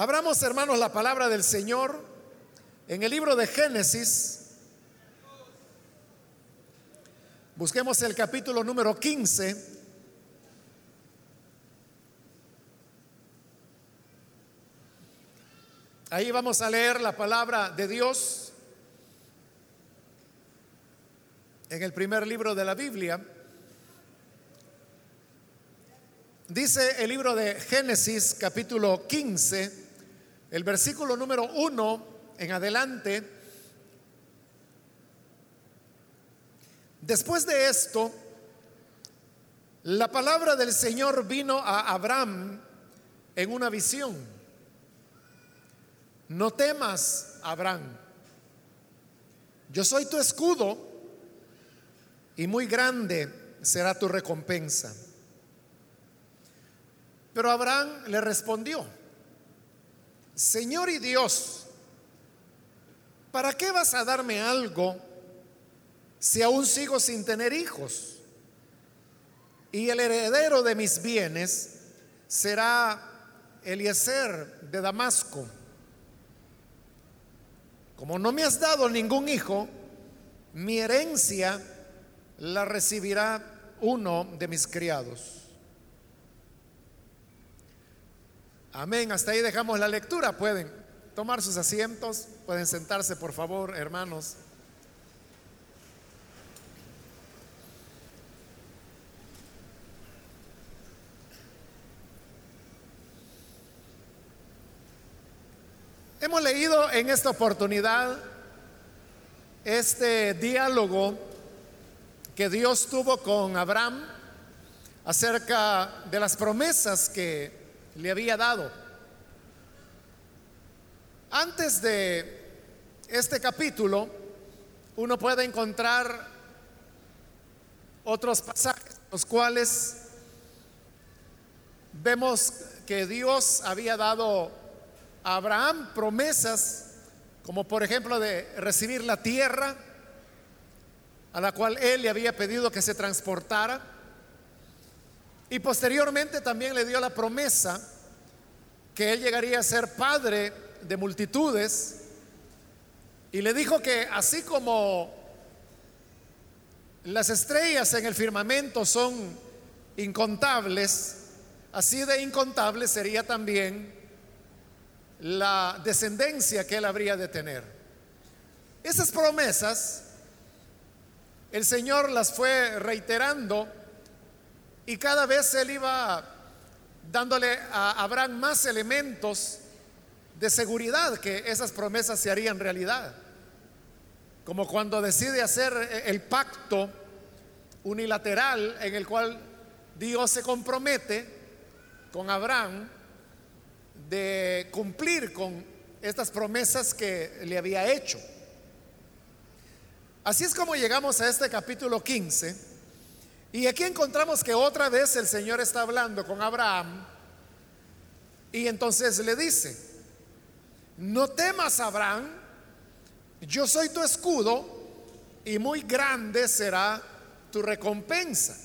Abramos, hermanos, la palabra del Señor en el libro de Génesis. Busquemos el capítulo número 15. Ahí vamos a leer la palabra de Dios en el primer libro de la Biblia. Dice el libro de Génesis capítulo 15, el versículo número 1 en adelante. Después de esto, la palabra del Señor vino a Abraham en una visión. No temas, Abraham. Yo soy tu escudo y muy grande será tu recompensa. Pero Abraham le respondió, Señor y Dios, ¿para qué vas a darme algo si aún sigo sin tener hijos? Y el heredero de mis bienes será Eliezer de Damasco. Como no me has dado ningún hijo, mi herencia la recibirá uno de mis criados. Amén. Hasta ahí dejamos la lectura. Pueden tomar sus asientos, pueden sentarse, por favor, hermanos. Hemos leído en esta oportunidad este diálogo que Dios tuvo con Abraham acerca de las promesas que le había dado. Antes de este capítulo, uno puede encontrar otros pasajes, los cuales vemos que Dios había dado a Abraham promesas, como por ejemplo de recibir la tierra a la cual él le había pedido que se transportara y posteriormente también le dio la promesa que él llegaría a ser padre de multitudes. Y le dijo que así como las estrellas en el firmamento son incontables, así de incontable sería también la descendencia que él habría de tener. Esas promesas el Señor las fue reiterando y cada vez él iba dándole a Abraham más elementos de seguridad que esas promesas se harían realidad. Como cuando decide hacer el pacto unilateral en el cual Dios se compromete con Abraham de cumplir con estas promesas que le había hecho. Así es como llegamos a este capítulo 15 y aquí encontramos que otra vez el Señor está hablando con Abraham y entonces le dice, no temas Abraham, yo soy tu escudo y muy grande será tu recompensa.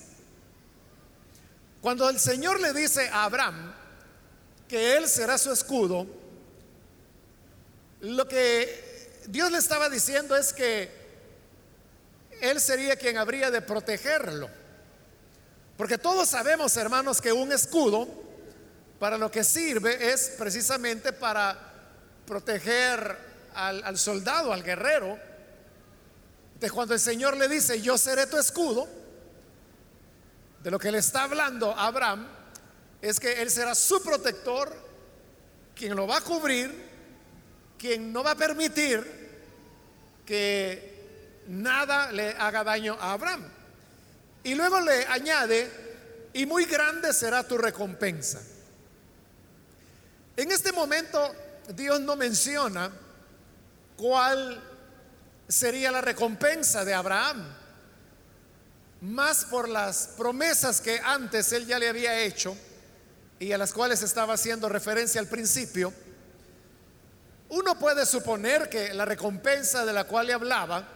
Cuando el Señor le dice a Abraham que él será su escudo, lo que Dios le estaba diciendo es que él sería quien habría de protegerlo. Porque todos sabemos, hermanos, que un escudo para lo que sirve es precisamente para proteger al, soldado, al guerrero. De cuando el Señor le dice, yo seré tu escudo, de lo que le está hablando a Abraham, es que Él será su protector, quien lo va a cubrir, quien no va a permitir que nada le haga daño a Abraham. Y luego le añade, y muy grande será tu recompensa. En este momento Dios no menciona cuál sería la recompensa de Abraham, más por las promesas que antes él ya le había hecho y a las cuales estaba haciendo referencia al principio. Uno puede suponer que la recompensa de la cual le hablaba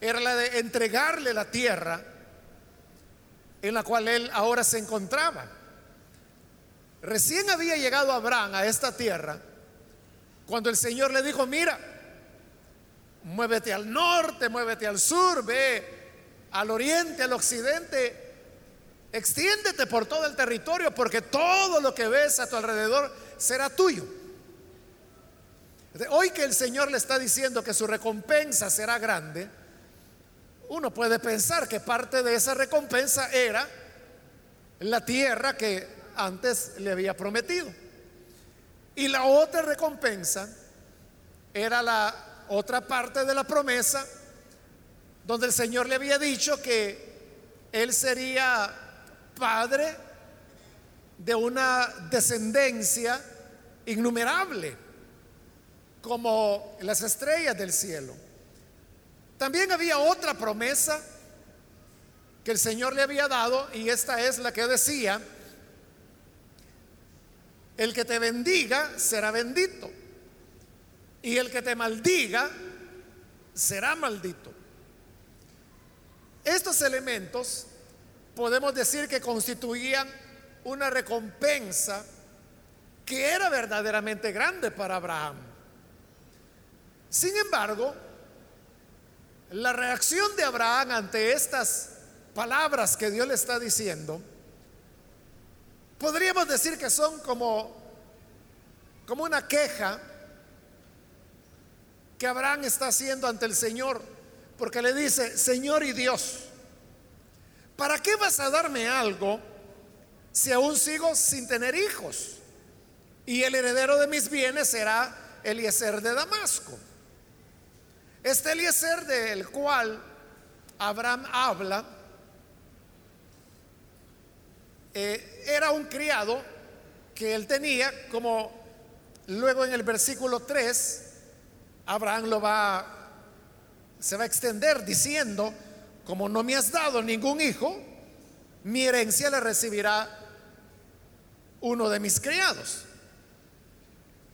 era la de entregarle la tierra en la cual él ahora se encontraba. Recién había llegado Abraham a esta tierra Cuando el Señor le dijo, mira, muévete al norte, muévete al sur, ve al oriente, al occidente, extiéndete por todo el territorio porque todo lo que ves a tu alrededor será tuyo. Hoy que el Señor le está diciendo que su recompensa será grande, uno puede pensar que parte de esa recompensa era la tierra que antes le había prometido. Y la otra recompensa era la otra parte de la promesa donde el Señor le había dicho que él sería padre de una descendencia innumerable como las estrellas del cielo. También había otra promesa que el Señor le había dado y esta es la que decía, el que te bendiga será bendito y el que te maldiga será maldito. Estos elementos podemos decir que constituían una recompensa que era verdaderamente grande para Abraham. Sin embargo, la reacción de Abraham ante estas palabras que Dios le está diciendo, podríamos decir que son como, como una queja que Abraham está haciendo ante el Señor, porque le dice, Señor y Dios, ¿para qué vas a darme algo si aún sigo sin tener hijos? Y el heredero de mis bienes será Eliezer de Damasco. Este Eliezer del cual Abraham habla eh, era un criado que él tenía, como luego en el versículo 3, Abraham lo va, se va a extender diciendo, como no me has dado ningún hijo, mi herencia la recibirá uno de mis criados.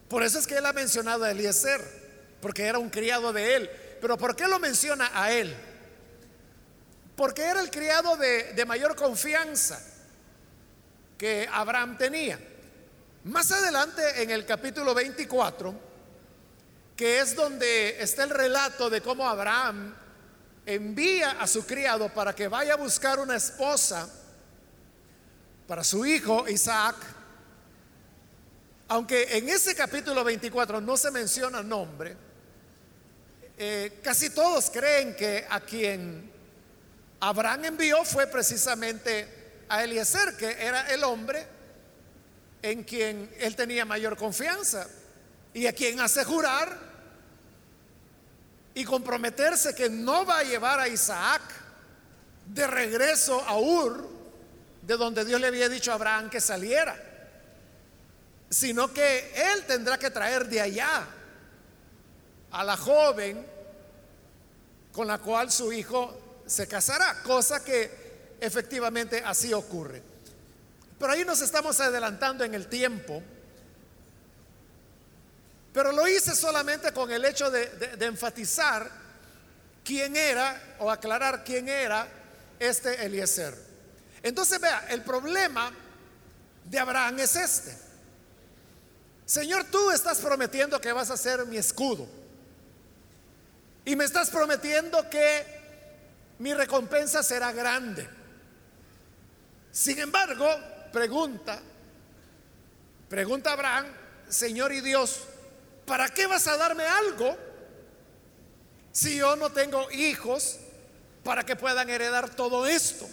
Por eso es que él ha mencionado a Eliezer, porque era un criado de él. Pero ¿por qué lo menciona a él? Porque era el criado de, mayor confianza que Abraham tenía. Más adelante en el capítulo 24, que es donde está el relato de cómo Abraham envía a su criado para que vaya a buscar una esposa para su hijo Isaac, aunque en ese capítulo 24 no se menciona nombre, eh, casi todos creen que a quien Abraham envió fue precisamente a Eliezer, que era el hombre en quien él tenía mayor confianza y a quien hace jurar y comprometerse que no va a llevar a Isaac de regreso a Ur, de donde Dios le había dicho a Abraham que saliera, sino que él tendrá que traer de allá a la joven con la cual su hijo se casará, cosa que efectivamente así ocurre. Pero ahí nos estamos adelantando en el tiempo. Pero lo hice solamente con el hecho de, enfatizar quién era o aclarar quién era este Eliezer. Entonces vea, el problema de Abraham es este. Señor, tú estás prometiendo que vas a ser mi escudo. Y me estás prometiendo que mi recompensa será grande. Sin embargo, pregunta, pregunta Abraham, Señor y Dios, ¿para qué vas a darme algo si yo no tengo hijos para que puedan heredar todo esto?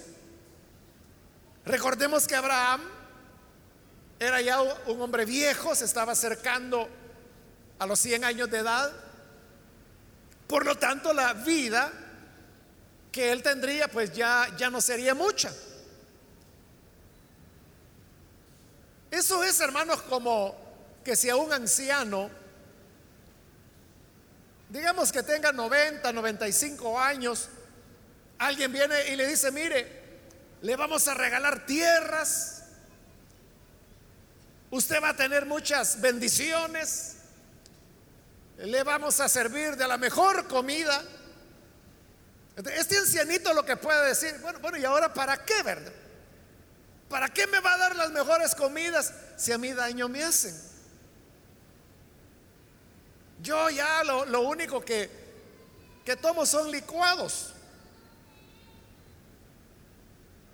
Recordemos que Abraham era ya un hombre viejo, se estaba acercando a los 100 años de edad. Por lo tanto, la vida que él tendría pues ya, ya no sería mucha. Eso es, hermanos, como que si a un anciano, digamos que tenga 90, 95 años, alguien viene y le dice, mire, le vamos a regalar tierras, usted va a tener muchas bendiciones, le vamos a servir de la mejor comida. Este ancianito lo que puede decir, bueno, bueno, ¿y ahora para qué, verdad? ¿Para qué me va a dar las mejores comidas si a mí daño me hacen? Yo ya lo, lo único que, que tomo son licuados.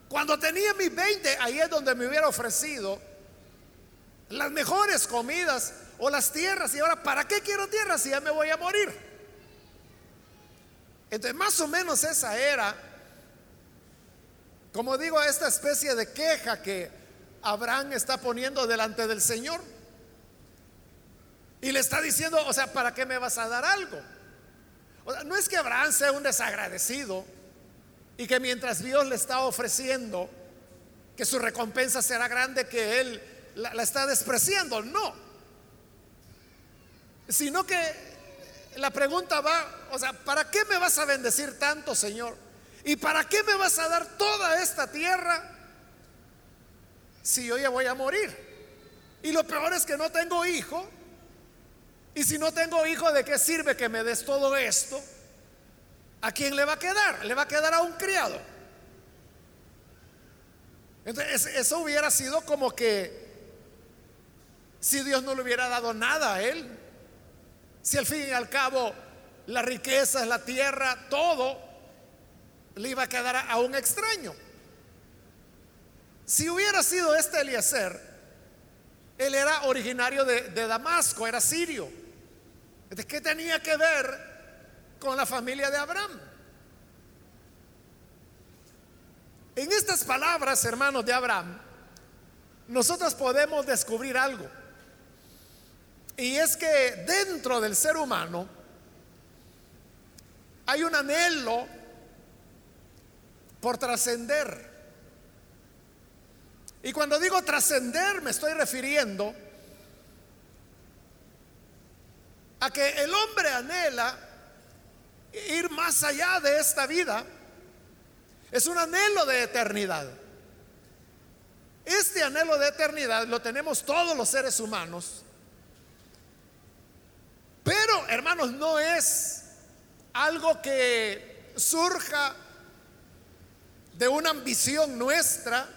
Cuando tenía mis 20, ahí es donde me hubiera ofrecido las mejores comidas o las tierras. Y ahora, ¿para qué quiero tierras si ya me voy a morir? Entonces, más o menos esa era, como digo, esta especie de queja que Abraham está poniendo delante del Señor. Y le está diciendo, o sea, ¿para qué me vas a dar algo? No es que Abraham sea un desagradecido y que mientras Dios le está ofreciendo que su recompensa será grande, que él la, la está despreciando. No. Sino que la pregunta va, o sea, ¿para qué me vas a bendecir tanto, Señor? ¿Y para qué me vas a dar toda esta tierra si yo ya voy a morir? Y lo peor es que no tengo hijo y si no tengo hijo, ¿de qué sirve que me des todo esto? ¿A quién le va a quedar? Le va a quedar a un criado. Entonces, eso hubiera sido como que si Dios no le hubiera dado nada a él, si al fin y al cabo la riqueza, la tierra, todo le iba a quedar a, un extraño. Si hubiera sido este Eliezer, él era originario de, de Damasco, era sirio. ¿De qué tenía que ver con la familia de Abraham? En estas palabras, hermanos de Abraham, nosotros podemos descubrir algo. Y es que dentro del ser humano hay un anhelo por trascender. Y cuando digo trascender me estoy refiriendo a que el hombre anhela ir más allá de esta vida. Es un anhelo de eternidad. Este anhelo de eternidad lo tenemos todos los seres humanos. Pero, hermanos, no es algo que surja de una ambición nuestra,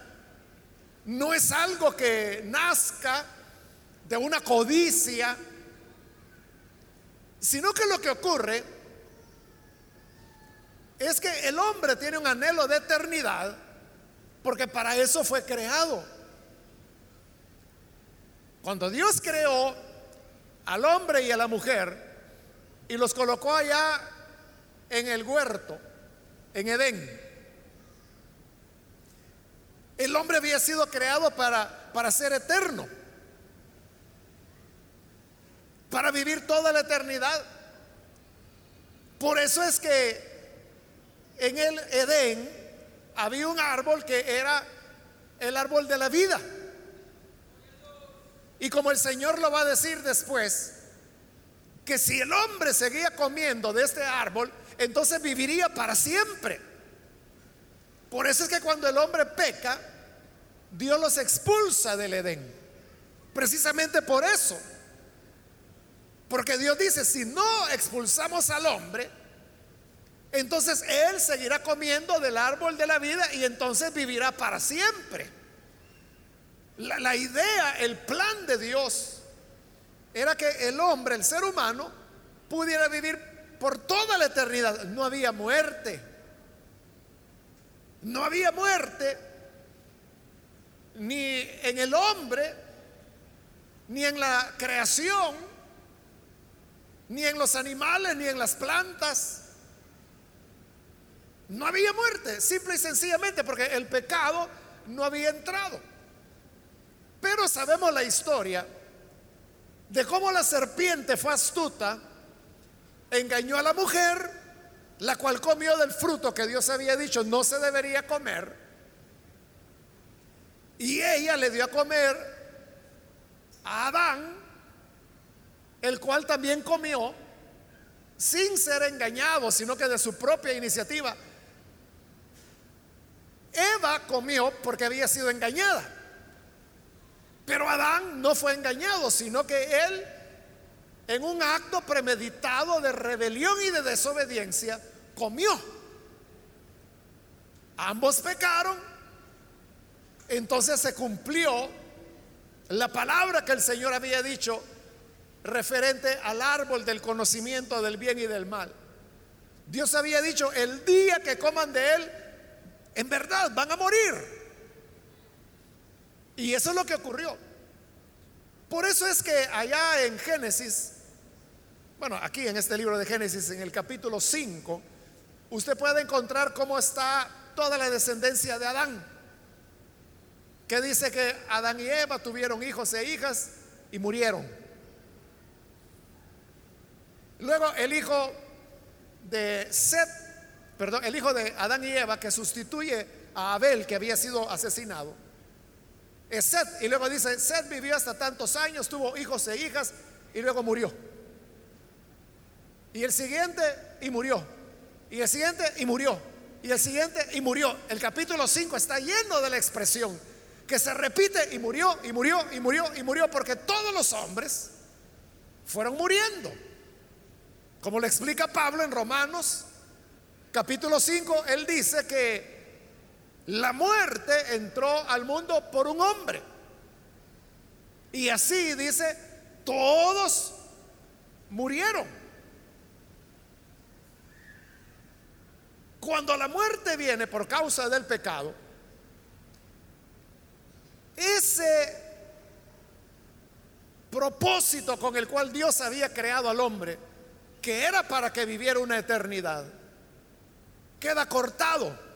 no es algo que nazca de una codicia, sino que lo que ocurre es que el hombre tiene un anhelo de eternidad porque para eso fue creado. Cuando Dios creó al hombre y a la mujer y los colocó allá en el huerto, en Edén, el hombre había sido creado para, para ser eterno para vivir toda la eternidad. Por eso es que en el Edén había un árbol que era el árbol de la vida. Y como el Señor lo va a decir después, que si el hombre seguía comiendo de este árbol, entonces viviría para siempre. Por eso es que cuando el hombre peca, Dios los expulsa del Edén. Precisamente por eso. Porque Dios dice, si no expulsamos al hombre, entonces él seguirá comiendo del árbol de la vida y entonces vivirá para siempre. La, idea, el plan de Dios era que el hombre, el ser humano, pudiera vivir por toda la eternidad. No había muerte. No había muerte ni en el hombre, ni en la creación, ni en los animales, ni en las plantas. No había muerte, simple y sencillamente porque el pecado no había entrado. Pero sabemos la historia de cómo la serpiente fue astuta, engañó a la mujer, la cual comió del fruto que Dios había dicho no se debería comer, y ella le dio a comer a Adán el cual también comió sin ser engañado, sino que de su propia iniciativa. Eva comió porque había sido engañada. Pero Adán no fue engañado, sino que él, en un acto premeditado de rebelión y de desobediencia, comió. Ambos pecaron. Entonces se cumplió la palabra que el Señor había dicho referente al árbol del conocimiento del bien y del mal. Dios había dicho, el día que coman de él, en verdad van a morir. Y eso es lo que ocurrió. Por eso es que allá en Génesis, bueno, aquí en este libro de Génesis, en el capítulo 5, usted puede encontrar cómo está toda la descendencia de Adán, que dice que Adán y Eva tuvieron hijos e hijas y murieron. Luego el hijo de Seth, perdón, el hijo de Adán y Eva que sustituye a Abel que había sido asesinado, es Seth. Y luego dice, Seth vivió hasta tantos años, tuvo hijos e hijas y luego murió. Y el siguiente y murió. Y el siguiente y murió. Y el siguiente y murió. El capítulo 5 está lleno de la expresión que se repite y murió y murió y murió y murió porque todos los hombres fueron muriendo. Como le explica Pablo en Romanos capítulo 5, él dice que la muerte entró al mundo por un hombre. Y así dice, todos murieron. Cuando la muerte viene por causa del pecado, ese propósito con el cual Dios había creado al hombre que era para que viviera una eternidad, queda cortado.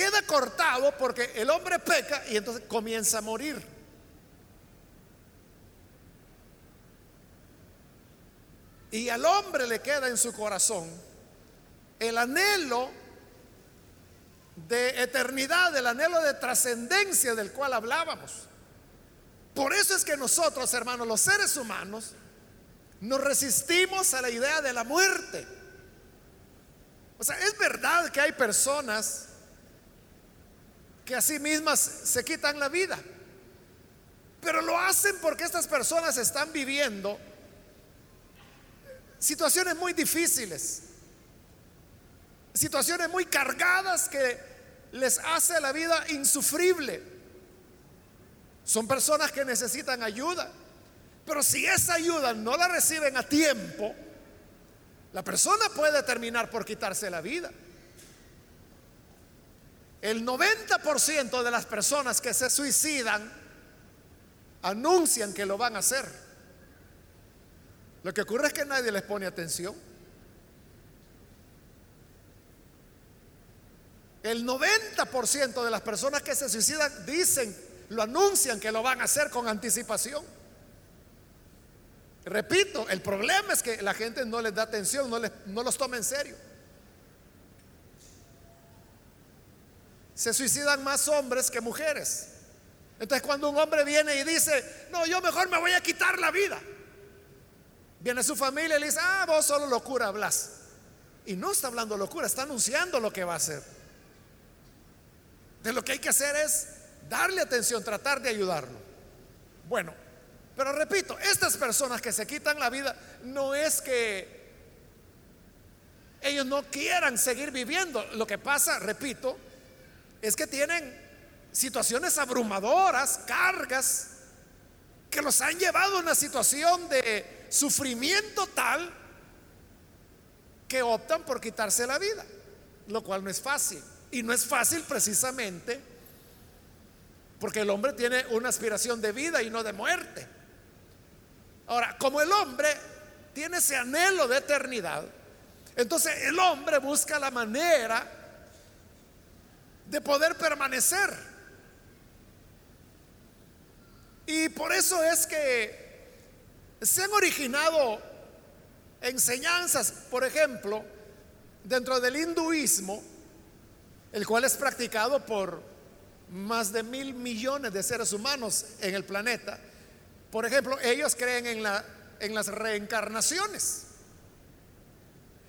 Queda cortado porque el hombre peca y entonces comienza a morir. Y al hombre le queda en su corazón el anhelo de eternidad, el anhelo de trascendencia del cual hablábamos. Por eso es que nosotros, hermanos, los seres humanos, nos resistimos a la idea de la muerte. O sea, es verdad que hay personas que a sí mismas se quitan la vida, pero lo hacen porque estas personas están viviendo situaciones muy difíciles, situaciones muy cargadas que les hace la vida insufrible. Son personas que necesitan ayuda. Pero si esa ayuda no la reciben a tiempo, la persona puede terminar por quitarse la vida. El 90% de las personas que se suicidan anuncian que lo van a hacer. Lo que ocurre es que nadie les pone atención. El 90% de las personas que se suicidan dicen, lo anuncian que lo van a hacer con anticipación. Repito, el problema es que la gente no les da atención, no, no los toma en serio. Se suicidan más hombres que mujeres. Entonces cuando un hombre viene y dice, no, yo mejor me voy a quitar la vida. Viene su familia y le dice, ah, vos solo locura hablas. Y no está hablando locura, está anunciando lo que va a hacer. De lo que hay que hacer es darle atención, tratar de ayudarlo. Bueno, pero repito, estas personas que se quitan la vida no es que ellos no quieran seguir viviendo. Lo que pasa, repito, es que tienen situaciones abrumadoras, cargas, que los han llevado a una situación de sufrimiento tal que optan por quitarse la vida, lo cual no es fácil. Y no es fácil precisamente porque el hombre tiene una aspiración de vida y no de muerte. Ahora, como el hombre tiene ese anhelo de eternidad, entonces el hombre busca la manera de poder permanecer. Y por eso es que se han originado enseñanzas, por ejemplo, dentro del hinduismo, el cual es practicado por más de mil millones de seres humanos en el planeta. Por ejemplo, ellos creen en, la, en las reencarnaciones.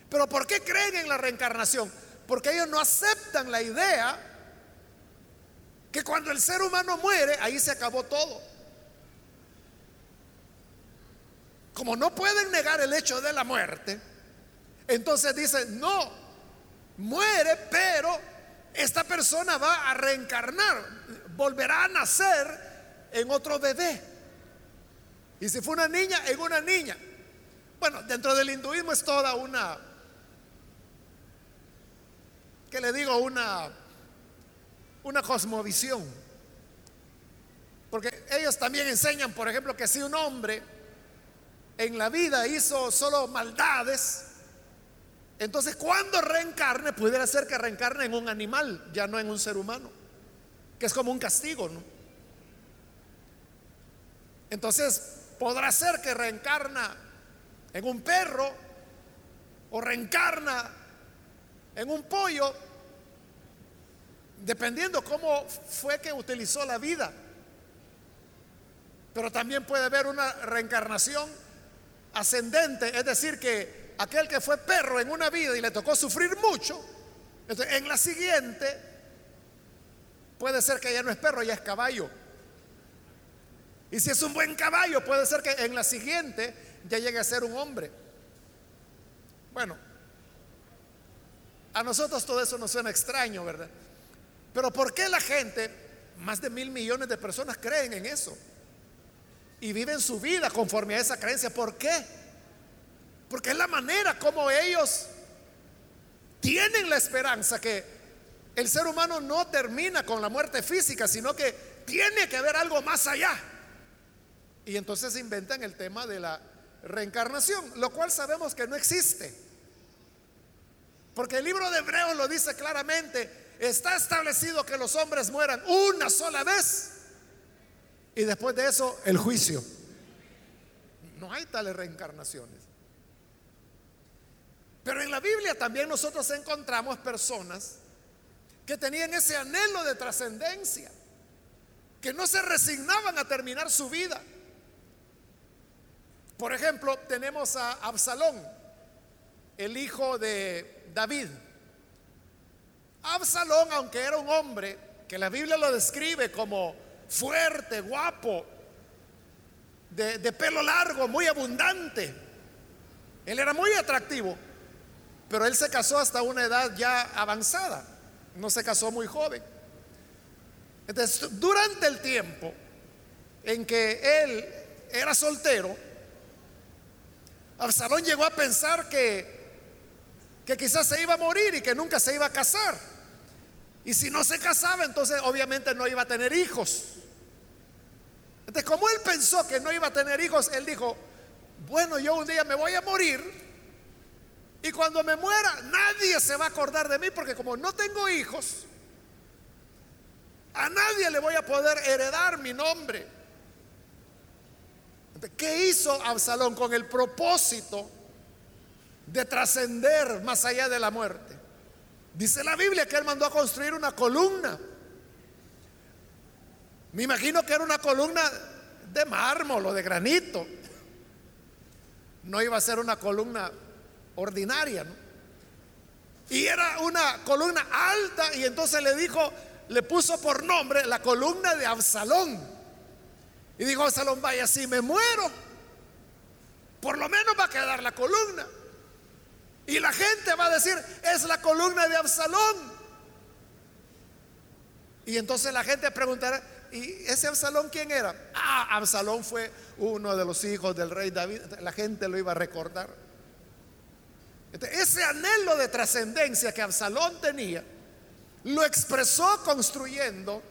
Pero ¿por qué creen en la reencarnación? Porque ellos no aceptan la idea que cuando el ser humano muere, ahí se acabó todo. Como no pueden negar el hecho de la muerte, entonces dicen, no, muere, pero esta persona va a reencarnar, volverá a nacer en otro bebé. Y si fue una niña, en una niña. Bueno, dentro del hinduismo es toda una, ¿qué le digo? Una, una cosmovisión. Porque ellos también enseñan, por ejemplo, que si un hombre en la vida hizo solo maldades, entonces cuando reencarne, pudiera ser que reencarne en un animal, ya no en un ser humano, que es como un castigo, ¿no? Entonces, podrá ser que reencarna en un perro o reencarna en un pollo, dependiendo cómo fue que utilizó la vida. Pero también puede haber una reencarnación ascendente, es decir, que aquel que fue perro en una vida y le tocó sufrir mucho, en la siguiente puede ser que ya no es perro, ya es caballo. Y si es un buen caballo, puede ser que en la siguiente ya llegue a ser un hombre. Bueno, a nosotros todo eso nos suena extraño, ¿verdad? Pero ¿por qué la gente, más de mil millones de personas creen en eso? y viven su vida conforme a esa creencia. ¿Por qué? Porque es la manera como ellos tienen la esperanza que el ser humano no termina con la muerte física, sino que tiene que haber algo más allá. Y entonces inventan el tema de la reencarnación, lo cual sabemos que no existe. Porque el libro de Hebreos lo dice claramente, está establecido que los hombres mueran una sola vez y después de eso, el juicio. No hay tales reencarnaciones. Pero en la Biblia también nosotros encontramos personas que tenían ese anhelo de trascendencia, que no se resignaban a terminar su vida. Por ejemplo, tenemos a Absalón, el hijo de David. Absalón, aunque era un hombre que la Biblia lo describe como fuerte, guapo, de, pelo largo, muy abundante. Él era muy atractivo, pero él se casó hasta una edad ya avanzada, no se casó muy joven. Entonces, durante el tiempo en que él era soltero, Absalón llegó a pensar que, que quizás se iba a morir y que nunca se iba a casar. Y si no se casaba, entonces obviamente no iba a tener hijos. Entonces, como él pensó que no iba a tener hijos, él dijo, bueno, yo un día me voy a morir y cuando me muera nadie se va a acordar de mí porque como no tengo hijos, a nadie le voy a poder heredar mi nombre. ¿Qué hizo Absalón con el propósito de trascender más allá de la muerte? Dice la Biblia que él mandó a construir una columna me imagino que era una columna de mármol o de granito. No iba a ser una columna ordinaria. Y era una columna alta y entonces le dijo, le puso por nombre la columna de Absalón. Y dijo Absalón, vaya, si me muero, por lo menos va a quedar la columna. Y la gente va a decir, es la columna de Absalón. Y entonces la gente preguntará, ¿Y ese Absalón quién era? Ah, Absalón fue uno de los hijos del rey David. La gente lo iba a recordar. ese anhelo de trascendencia que Absalón tenía, lo expresó construyendo,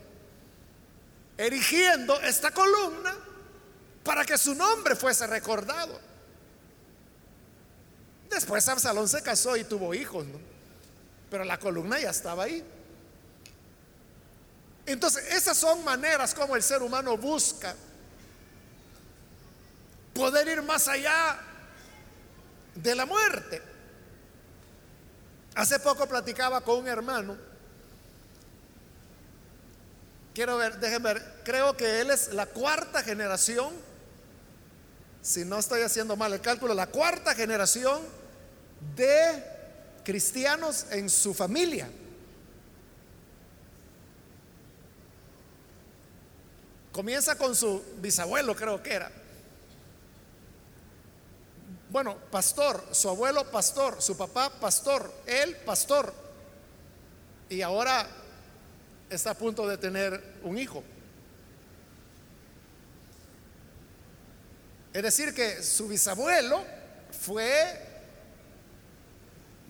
erigiendo esta columna para que su nombre fuese recordado. Después Absalón se casó y tuvo hijos, pero la columna ya estaba ahí. Entonces, esas son maneras como el ser humano busca poder ir más allá de la muerte. Hace poco platicaba con un hermano. Quiero ver, déjenme ver, creo que él es la cuarta generación, si no estoy haciendo mal el cálculo, la cuarta generación de cristianos en su familia. Comienza con su bisabuelo, creo que era. Bueno, pastor, su abuelo pastor, su papá pastor, él pastor. Y ahora está a punto de tener un hijo. Es decir, que su bisabuelo fue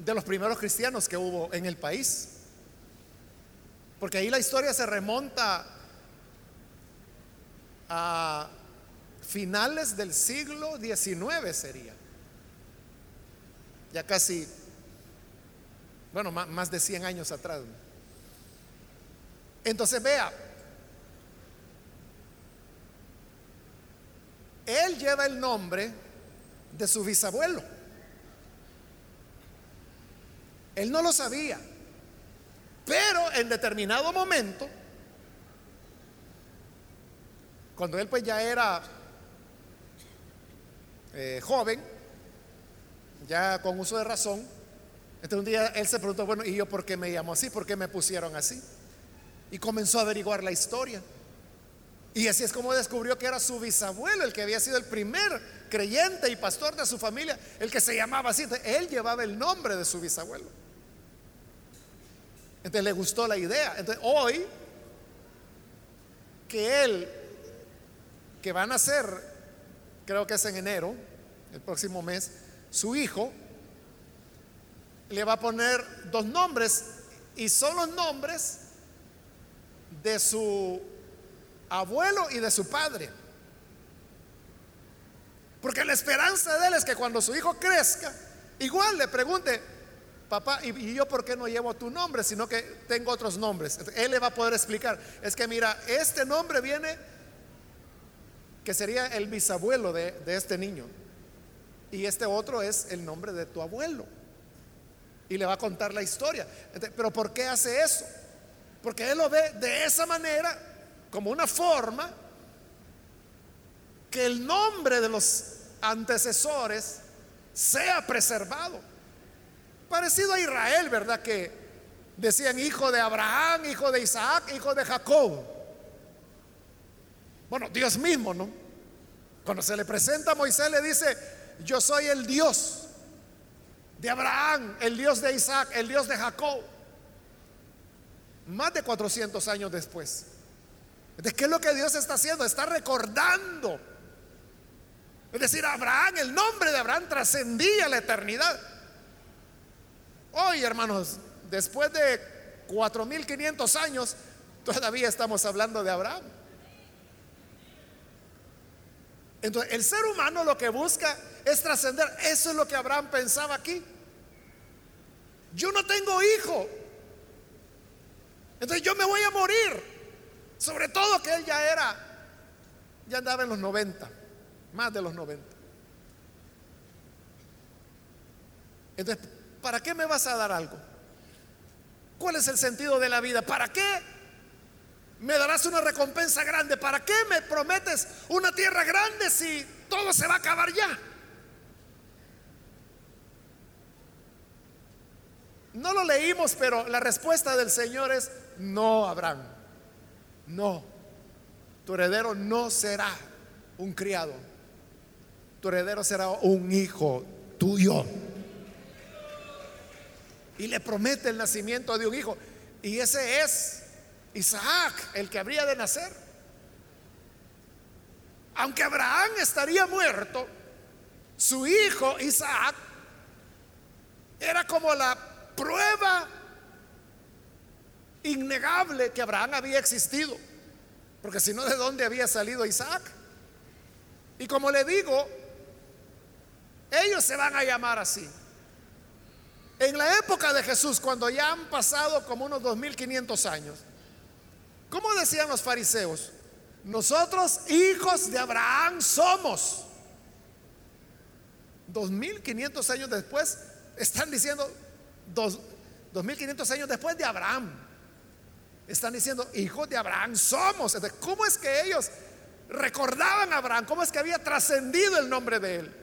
de los primeros cristianos que hubo en el país. Porque ahí la historia se remonta a finales del siglo XIX sería. Ya casi, bueno, más de 100 años atrás. Entonces vea, él lleva el nombre de su bisabuelo. Él no lo sabía. Pero en determinado momento, cuando él pues ya era eh, joven, ya con uso de razón, entonces un día él se preguntó, bueno, ¿y yo por qué me llamo así? ¿Por qué me pusieron así? Y comenzó a averiguar la historia. Y así es como descubrió que era su bisabuelo, el que había sido el primer creyente y pastor de su familia, el que se llamaba así. él llevaba el nombre de su bisabuelo. Entonces le gustó la idea. Entonces hoy, que él, que van a nacer, creo que es en enero, el próximo mes, su hijo, le va a poner dos nombres y son los nombres de su abuelo y de su padre. Porque la esperanza de él es que cuando su hijo crezca, igual le pregunte, papá, ¿y yo por qué no llevo tu nombre, sino que tengo otros nombres? Él le va a poder explicar, es que mira, este nombre viene, que sería el bisabuelo de, de este niño, y este otro es el nombre de tu abuelo. Y le va a contar la historia. Pero ¿por qué hace eso? Porque él lo ve de esa manera, como una forma que el nombre de los antecesores sea preservado. Parecido a Israel, ¿verdad? Que decían hijo de Abraham, hijo de Isaac, hijo de Jacob. Bueno, Dios mismo, ¿no? Cuando se le presenta a Moisés le dice, yo soy el Dios de Abraham, el Dios de Isaac, el Dios de Jacob. Más de 400 años después. ¿De qué es lo que Dios está haciendo? Está recordando. Es decir, Abraham, el nombre de Abraham trascendía la eternidad. Hoy, hermanos, después de 4500 años, todavía estamos hablando de Abraham. Entonces, el ser humano lo que busca es trascender. Eso es lo que Abraham pensaba aquí. Yo no tengo hijo. Entonces yo me voy a morir. Sobre todo que él ya era, ya andaba en los 90, más de los 90. Entonces, ¿para qué me vas a dar algo? ¿Cuál es el sentido de la vida? ¿Para qué me darás una recompensa grande? ¿Para qué me prometes una tierra grande si todo se va a acabar ya? No lo leímos, pero la respuesta del Señor es no, Abraham. No. Tu heredero no será un criado. Tu heredero será un hijo tuyo y le promete el nacimiento de un hijo. Y ese es Isaac, el que habría de nacer. Aunque Abraham estaría muerto, su hijo Isaac era como la prueba innegable que Abraham había existido. Porque si no, ¿de dónde había salido Isaac? Y como le digo, ellos se van a llamar así. En la época de Jesús, cuando ya han pasado como unos 2500 años, ¿cómo decían los fariseos? Nosotros hijos de Abraham somos. 2500 años después, están diciendo, 2500 años después de Abraham, están diciendo, hijos de Abraham somos. ¿Cómo es que ellos recordaban a Abraham? ¿Cómo es que había trascendido el nombre de él?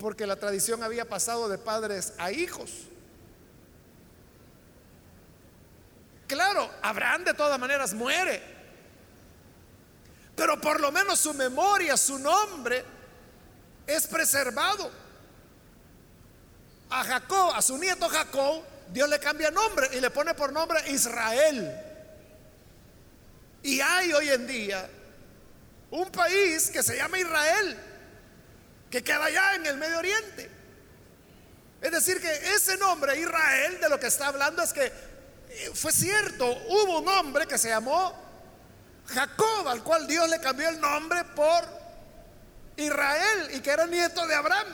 porque la tradición había pasado de padres a hijos. Claro, Abraham de todas maneras muere, pero por lo menos su memoria, su nombre es preservado. A Jacob, a su nieto Jacob, Dios le cambia nombre y le pone por nombre Israel. Y hay hoy en día un país que se llama Israel, que queda allá en el Medio Oriente. Es decir, que ese nombre Israel de lo que está hablando es que eh, fue cierto, hubo un hombre que se llamó Jacob, al cual Dios le cambió el nombre por Israel y que era nieto de Abraham.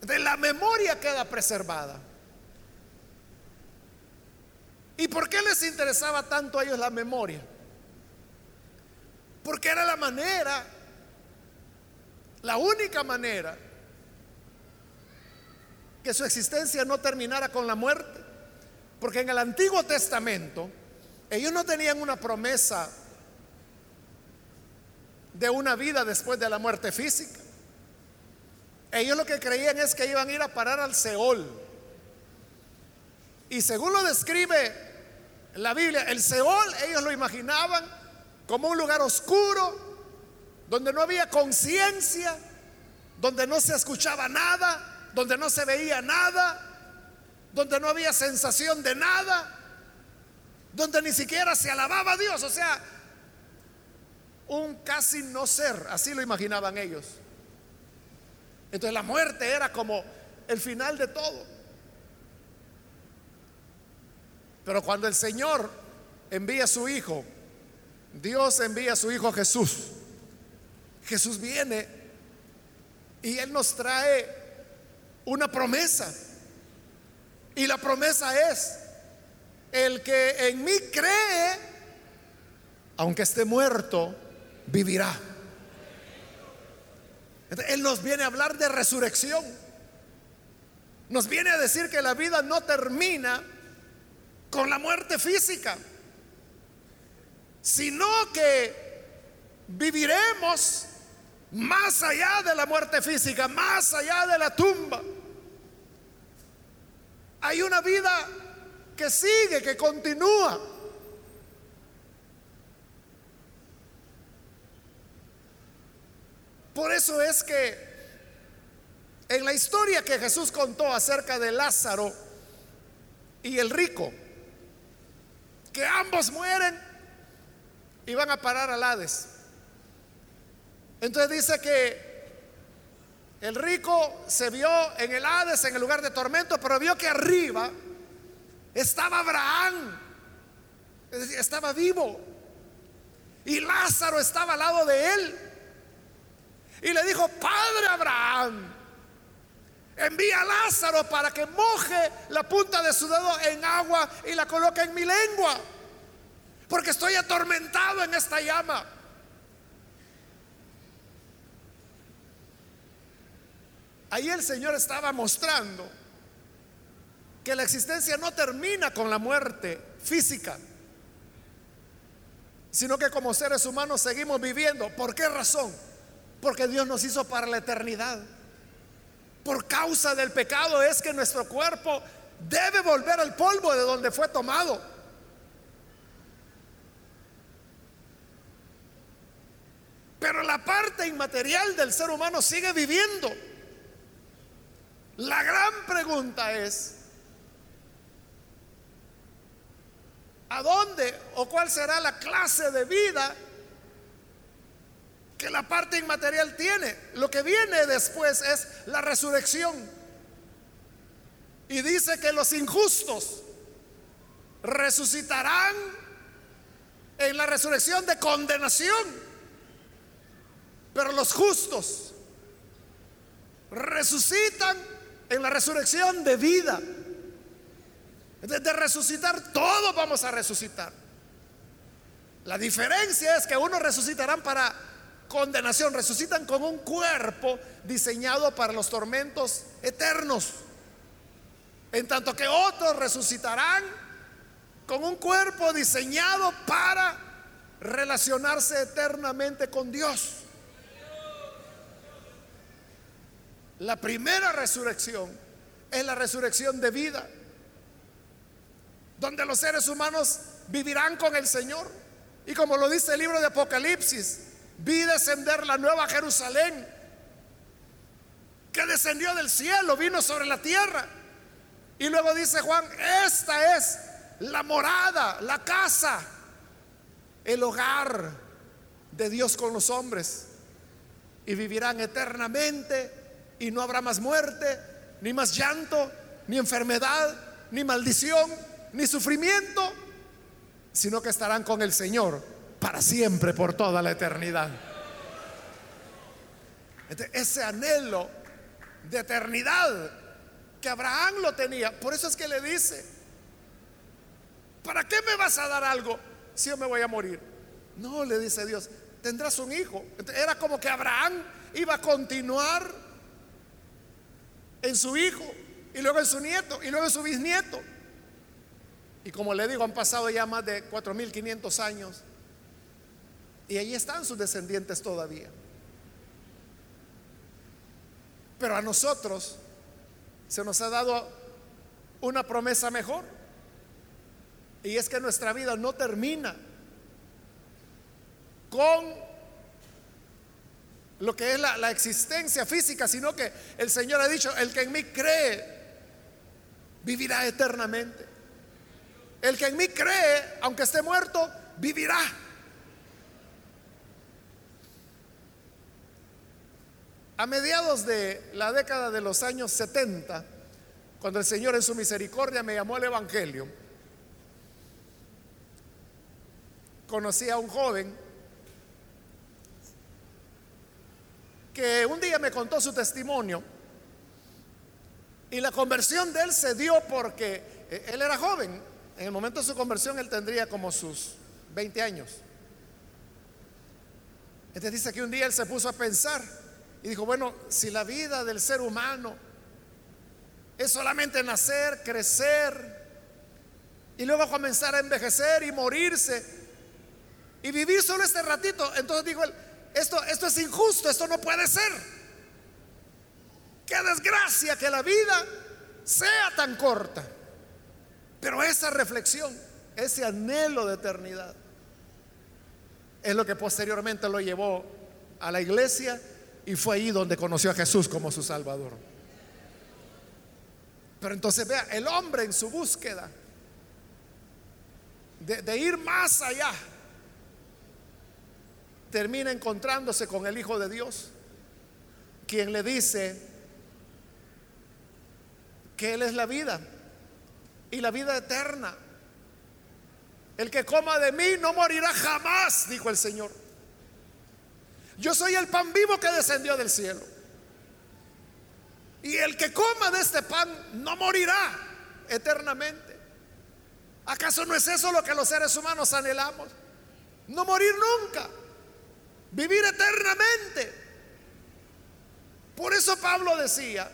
De la memoria queda preservada. ¿Y por qué les interesaba tanto a ellos la memoria? Porque era la manera, la única manera que su existencia no terminara con la muerte. Porque en el Antiguo Testamento ellos no tenían una promesa de una vida después de la muerte física. Ellos lo que creían es que iban a ir a parar al Seol. Y según lo describe la Biblia, el Seol, ellos lo imaginaban como un lugar oscuro, donde no había conciencia, donde no se escuchaba nada, donde no se veía nada, donde no había sensación de nada, donde ni siquiera se alababa a Dios, o sea, un casi no ser, así lo imaginaban ellos. Entonces la muerte era como el final de todo. Pero cuando el Señor envía a su Hijo, Dios envía a su Hijo Jesús. Jesús viene y Él nos trae una promesa. Y la promesa es, el que en mí cree, aunque esté muerto, vivirá. Él nos viene a hablar de resurrección. Nos viene a decir que la vida no termina con la muerte física, sino que viviremos más allá de la muerte física, más allá de la tumba. Hay una vida que sigue, que continúa. Por eso es que en la historia que Jesús contó acerca de Lázaro y el rico, que ambos mueren y van a parar al Hades. Entonces dice que el rico se vio en el Hades, en el lugar de tormento, pero vio que arriba estaba Abraham, estaba vivo, y Lázaro estaba al lado de él. Y le dijo, Padre Abraham, envía a Lázaro para que moje la punta de su dedo en agua y la coloque en mi lengua, porque estoy atormentado en esta llama. Ahí el Señor estaba mostrando que la existencia no termina con la muerte física, sino que como seres humanos seguimos viviendo. ¿Por qué razón? Porque Dios nos hizo para la eternidad por causa del pecado es que nuestro cuerpo debe volver al polvo de donde fue tomado. Pero la parte inmaterial del ser humano sigue viviendo. La gran pregunta es, ¿a dónde o cuál será la clase de vida que la parte inmaterial tiene. Lo que viene después es la resurrección. Y dice que los injustos resucitarán en la resurrección de condenación. Pero los justos resucitan en la resurrección de vida. De, resucitar, todos vamos a resucitar. La diferencia es que unos resucitarán para condenación, resucitan con un cuerpo diseñado para los tormentos eternos. En tanto que otros resucitarán con un cuerpo diseñado para relacionarse eternamente con Dios. La primera resurrección es la resurrección de vida, donde los seres humanos vivirán con el Señor. Y como lo dice el libro de Apocalipsis, vi descender la nueva Jerusalén, que descendió del cielo, vino sobre la tierra. Y luego dice Juan, esta es la morada, la casa, el hogar de Dios con los hombres y vivirán eternamente y no habrá más muerte, ni más llanto, ni enfermedad, ni maldición, ni sufrimiento, sino que estarán con el Señor para siempre, por toda la eternidad. ese anhelo de eternidad que Abraham lo tenía, por eso es que le dice, ¿para qué me vas a dar algo si yo me voy a morir? No, le dice Dios, tendrás un hijo. Era como que Abraham iba a continuar en su hijo y luego en su nieto y luego en su bisnieto. Y como le digo, han pasado ya más de 4.500 años y ahí están sus descendientes todavía. Pero a nosotros se nos ha dado una promesa mejor. Y es que nuestra vida no termina con lo que es la, la, existencia física, sino que el Señor ha dicho, el que en mí cree, vivirá eternamente. El que en mí cree, aunque esté muerto, vivirá. A mediados de la década de los años 70, cuando el Señor en su misericordia me llamó al Evangelio, conocí a un joven que un día me contó su testimonio y la conversión de él se dio porque eh, él era joven. En el momento de su conversión él tendría como sus 20 años. Entonces dice que un día él se puso a pensar y dijo, bueno, si la vida del ser humano es solamente nacer, crecer y luego comenzar a envejecer y morirse y vivir solo este ratito, entonces dijo él, esto, esto es injusto, esto no puede ser. Qué desgracia que la vida sea tan corta. Pero esa reflexión, ese anhelo de eternidad, es lo que posteriormente lo llevó a la iglesia y fue ahí donde conoció a Jesús como su Salvador. Pero entonces vea, el hombre en su búsqueda de, ir más allá, termina encontrándose con el Hijo de Dios, quien le dice que Él es la vida y la vida eterna. El que coma de mí no morirá jamás, dijo el Señor. Yo soy el pan vivo que descendió del cielo. Y el que coma de este pan no morirá eternamente. ¿Acaso no es eso lo que los seres humanos anhelamos? No morir nunca vivir eternamente. Por eso Pablo decía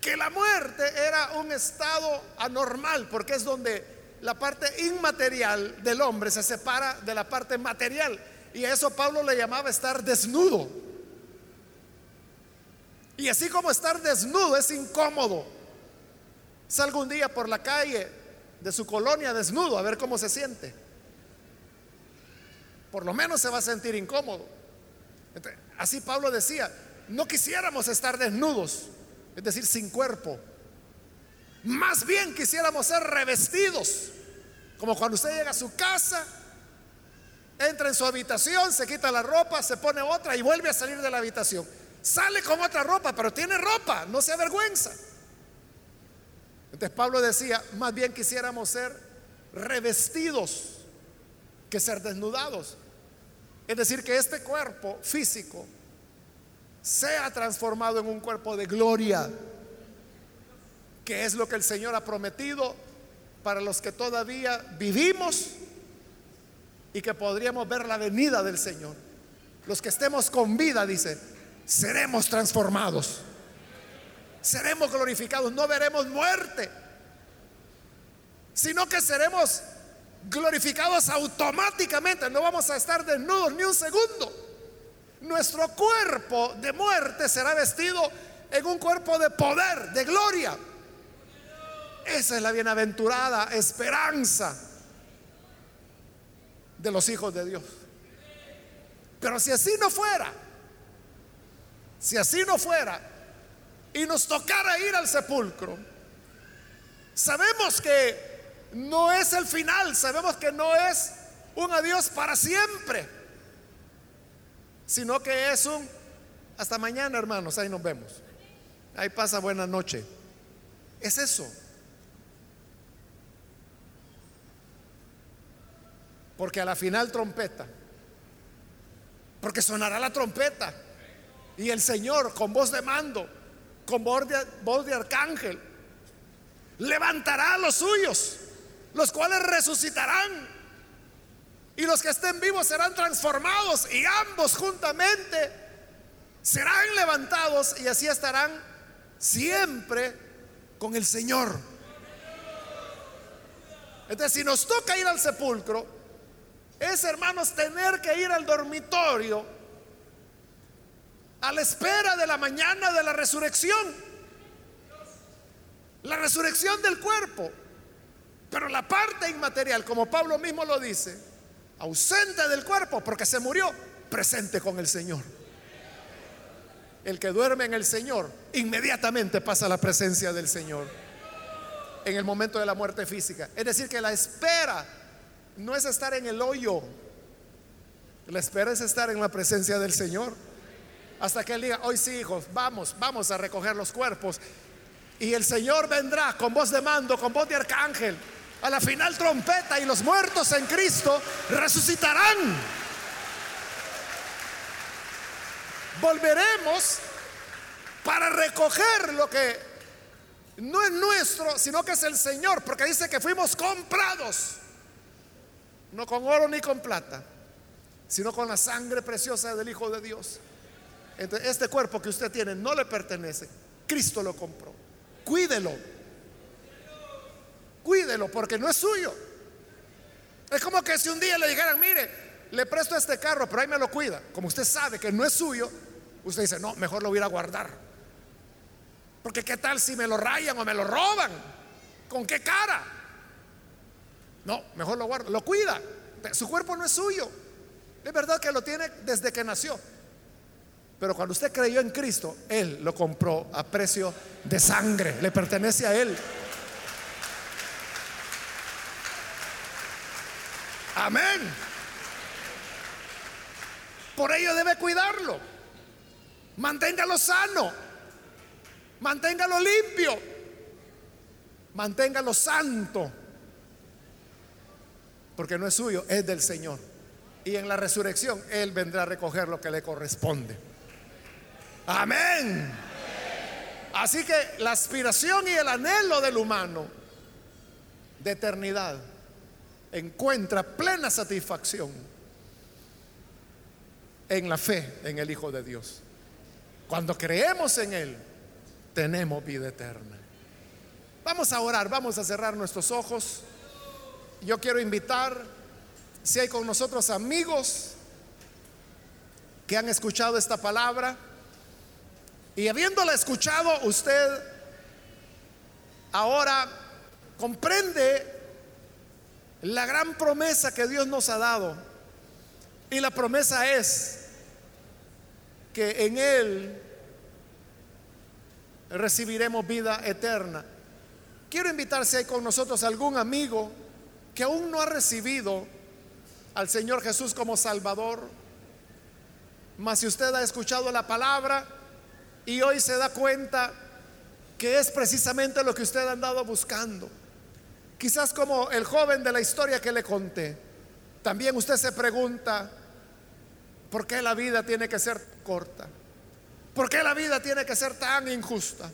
que la muerte era un estado anormal, porque es donde la parte inmaterial del hombre se separa de la parte material. Y a eso Pablo le llamaba estar desnudo. Y así como estar desnudo es incómodo. Salga un día por la calle de su colonia desnudo a ver cómo se siente por lo menos se va a sentir incómodo. así Pablo decía, no quisiéramos estar desnudos, es decir, sin cuerpo. Más bien quisiéramos ser revestidos, como cuando usted llega a su casa, entra en su habitación, se quita la ropa, se pone otra y vuelve a salir de la habitación. Sale con otra ropa, pero tiene ropa, no se avergüenza. Entonces Pablo decía, más bien quisiéramos ser revestidos que ser desnudados. Es decir, que este cuerpo físico sea transformado en un cuerpo de gloria, que es lo que el Señor ha prometido para los que todavía vivimos y que podríamos ver la venida del Señor. Los que estemos con vida, dice, seremos transformados, seremos glorificados, no veremos muerte, sino que seremos glorificados automáticamente, no vamos a estar desnudos ni un segundo. Nuestro cuerpo de muerte será vestido en un cuerpo de poder, de gloria. Esa es la bienaventurada esperanza de los hijos de Dios. Pero si así no fuera, si así no fuera, y nos tocara ir al sepulcro, sabemos que no es el final, sabemos que no es un adiós para siempre, sino que es un hasta mañana, hermanos, ahí nos vemos. Ahí pasa buena noche. Es eso. Porque a la final trompeta. Porque sonará la trompeta. Y el Señor con voz de mando, con voz de, voz de arcángel, levantará a los suyos, los cuales resucitarán. Y los que estén vivos serán transformados y ambos juntamente serán levantados y así estarán siempre con el Señor. Entonces, si nos toca ir al sepulcro, es, hermanos, tener que ir al dormitorio a la espera de la mañana de la resurrección. La resurrección del cuerpo. Pero la parte inmaterial, como Pablo mismo lo dice, ausente del cuerpo porque se murió, presente con el Señor. El que duerme en el Señor inmediatamente pasa a la presencia del Señor en el momento de la muerte física. Es decir, que la espera no es estar en el hoyo, la espera es estar en la presencia del Señor. Hasta que Él diga, hoy sí, hijos, vamos, vamos a recoger los cuerpos. Y el Señor vendrá con voz de mando, con voz de arcángel, a la final trompeta y los muertos en Cristo resucitarán. Volveremos para recoger lo que no es nuestro, sino que es el Señor, porque dice que fuimos comprados, no con oro ni con plata, sino con la sangre preciosa del Hijo de Dios. Entonces, este cuerpo que usted tiene no le pertenece, Cristo lo compró. Cuídelo cuídelo porque no es suyo. Es como que si un día le dijeran, mire, le presto este carro, pero ahí me lo cuida. Como usted sabe que no es suyo, usted dice, no, mejor lo voy a guardar. Porque qué tal si me lo rayan o me lo roban. ¿Con qué cara? No, mejor lo guardo. Lo cuida. Su cuerpo no es suyo. Es verdad que lo tiene desde que nació. Pero cuando usted creyó en Cristo, Él lo compró a precio de sangre. Le pertenece a Él. Amén. Por ello debe cuidarlo. Manténgalo sano. Manténgalo limpio. Manténgalo santo. Porque no es suyo, es del Señor. Y en la resurrección Él vendrá a recoger lo que le corresponde. Amén. Así que la aspiración y el anhelo del humano de eternidad encuentra plena satisfacción en la fe en el Hijo de Dios. Cuando creemos en Él, tenemos vida eterna. Vamos a orar, vamos a cerrar nuestros ojos. Yo quiero invitar, si hay con nosotros amigos que han escuchado esta palabra, y habiéndola escuchado, usted ahora comprende la gran promesa que Dios nos ha dado. Y la promesa es que en Él recibiremos vida eterna. Quiero invitarse con nosotros algún amigo que aún no ha recibido al Señor Jesús como Salvador. Mas si usted ha escuchado la palabra y hoy se da cuenta que es precisamente lo que usted ha andado buscando Quizás como el joven de la historia que le conté, también usted se pregunta, ¿por qué la vida tiene que ser corta? ¿Por qué la vida tiene que ser tan injusta?